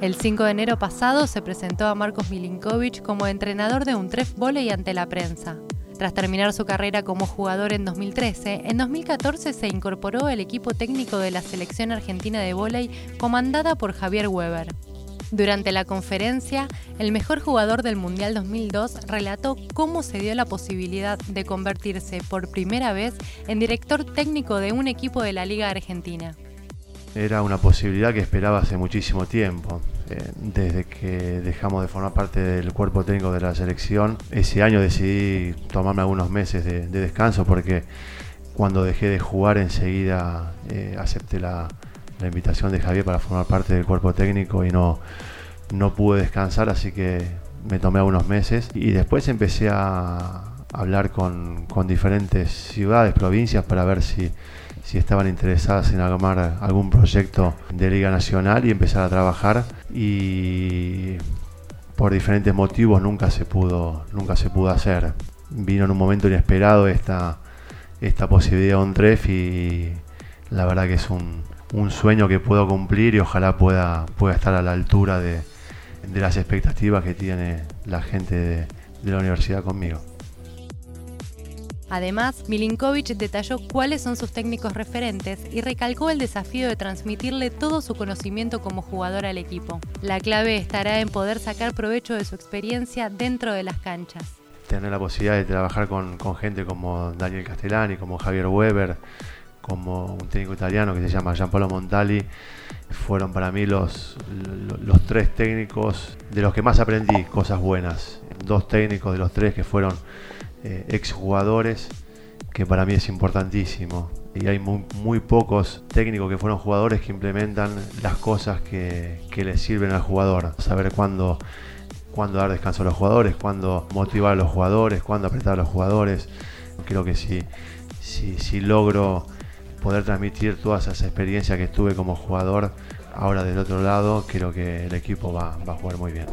El 5 de enero pasado se presentó a Marcos Milinkovic como entrenador de un tref volei ante la prensa. Tras terminar su carrera como jugador en 2013, en 2014 se incorporó al equipo técnico de la selección argentina de vóley comandada por Javier Weber. Durante la conferencia, el mejor jugador del Mundial 2002 relató cómo se dio la posibilidad de convertirse por primera vez en director técnico de un equipo de la Liga Argentina. Era una posibilidad que esperaba hace muchísimo tiempo. Eh, desde que dejamos de formar parte del cuerpo técnico de la selección, ese año decidí tomarme algunos meses de, descanso porque cuando dejé de jugar enseguida eh, acepté la, invitación de Javier para formar parte del cuerpo técnico y no, no pude descansar, así que me tomé algunos meses y después empecé a hablar con, con diferentes ciudades, provincias para ver si si estaban interesadas en armar algún proyecto de Liga Nacional y empezar a trabajar y por diferentes motivos nunca se pudo, nunca se pudo hacer. Vino en un momento inesperado esta, esta posibilidad de un tref y la verdad que es un, sueño que puedo cumplir y ojalá pueda, pueda estar a la altura de, las expectativas que tiene la gente de la universidad conmigo. Además, Milinkovic detalló cuáles son sus técnicos referentes y recalcó el desafío de transmitirle todo su conocimiento como jugador al equipo. La clave estará en poder sacar provecho de su experiencia dentro de las canchas. Tener la posibilidad de trabajar con, gente como Daniel Castellani, como Javier Weber, como un técnico italiano que se llama Gianpaolo Montali, fueron para mí los, los tres técnicos de los que más aprendí cosas buenas. Dos técnicos de los tres que fueron eh, exjugadores, que para mí es importantísimo. Y hay muy, pocos técnicos que fueron jugadores que implementan las cosas que, que les sirven al jugador. Saber cuándo, dar descanso a los jugadores, cuándo motivar a los jugadores, cuándo apretar a los jugadores. Creo que si, si, si logro poder transmitir todas esas experiencias que tuve como jugador, ahora del otro lado, creo que el equipo va a jugar muy bien.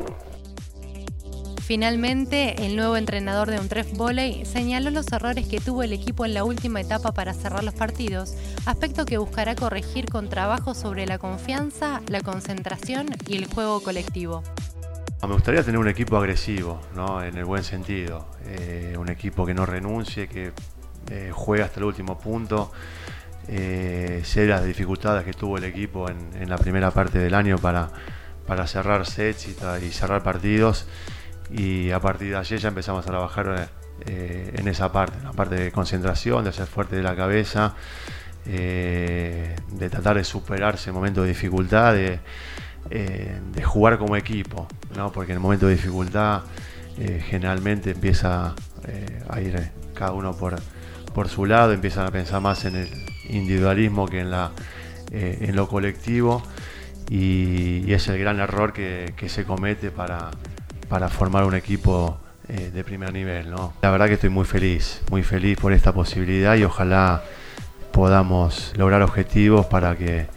Finalmente, el nuevo entrenador de Untref Volley señaló los errores que tuvo el equipo en la última etapa para cerrar los partidos, aspecto que buscará corregir con trabajo sobre la confianza, la concentración y el juego colectivo. Me gustaría tener un equipo agresivo, ¿no? en el buen sentido, eh, un equipo que no renuncie, que eh, juegue hasta el último punto. Eh, sé las dificultades que tuvo el equipo en, la primera parte del año para, para cerrar sets y cerrar partidos y a partir de ayer ya empezamos a trabajar eh, en esa parte, la parte de concentración, de ser fuerte de la cabeza, eh, de tratar de superarse en momentos de dificultad, de, eh, jugar como equipo, porque en el momento de dificultad generalmente empieza a ir cada uno por, por su lado, empiezan a pensar más en el individualismo que en, la, en lo colectivo. Y, es el gran error que se comete para para formar un equipo eh, de primer nivel. ¿no? La verdad que estoy muy feliz, muy feliz por esta posibilidad y ojalá podamos lograr objetivos para que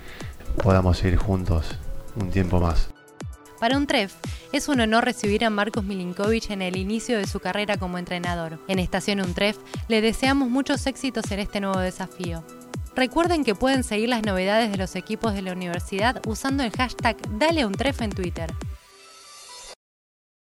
podamos ir juntos un tiempo más. Para un TREF, es un honor recibir a Marcos Milinkovic en el inicio de su carrera como entrenador. En Estación Untref le deseamos muchos éxitos en este nuevo desafío. Recuerden que pueden seguir las novedades de los equipos de la universidad usando el hashtag Dale en Twitter.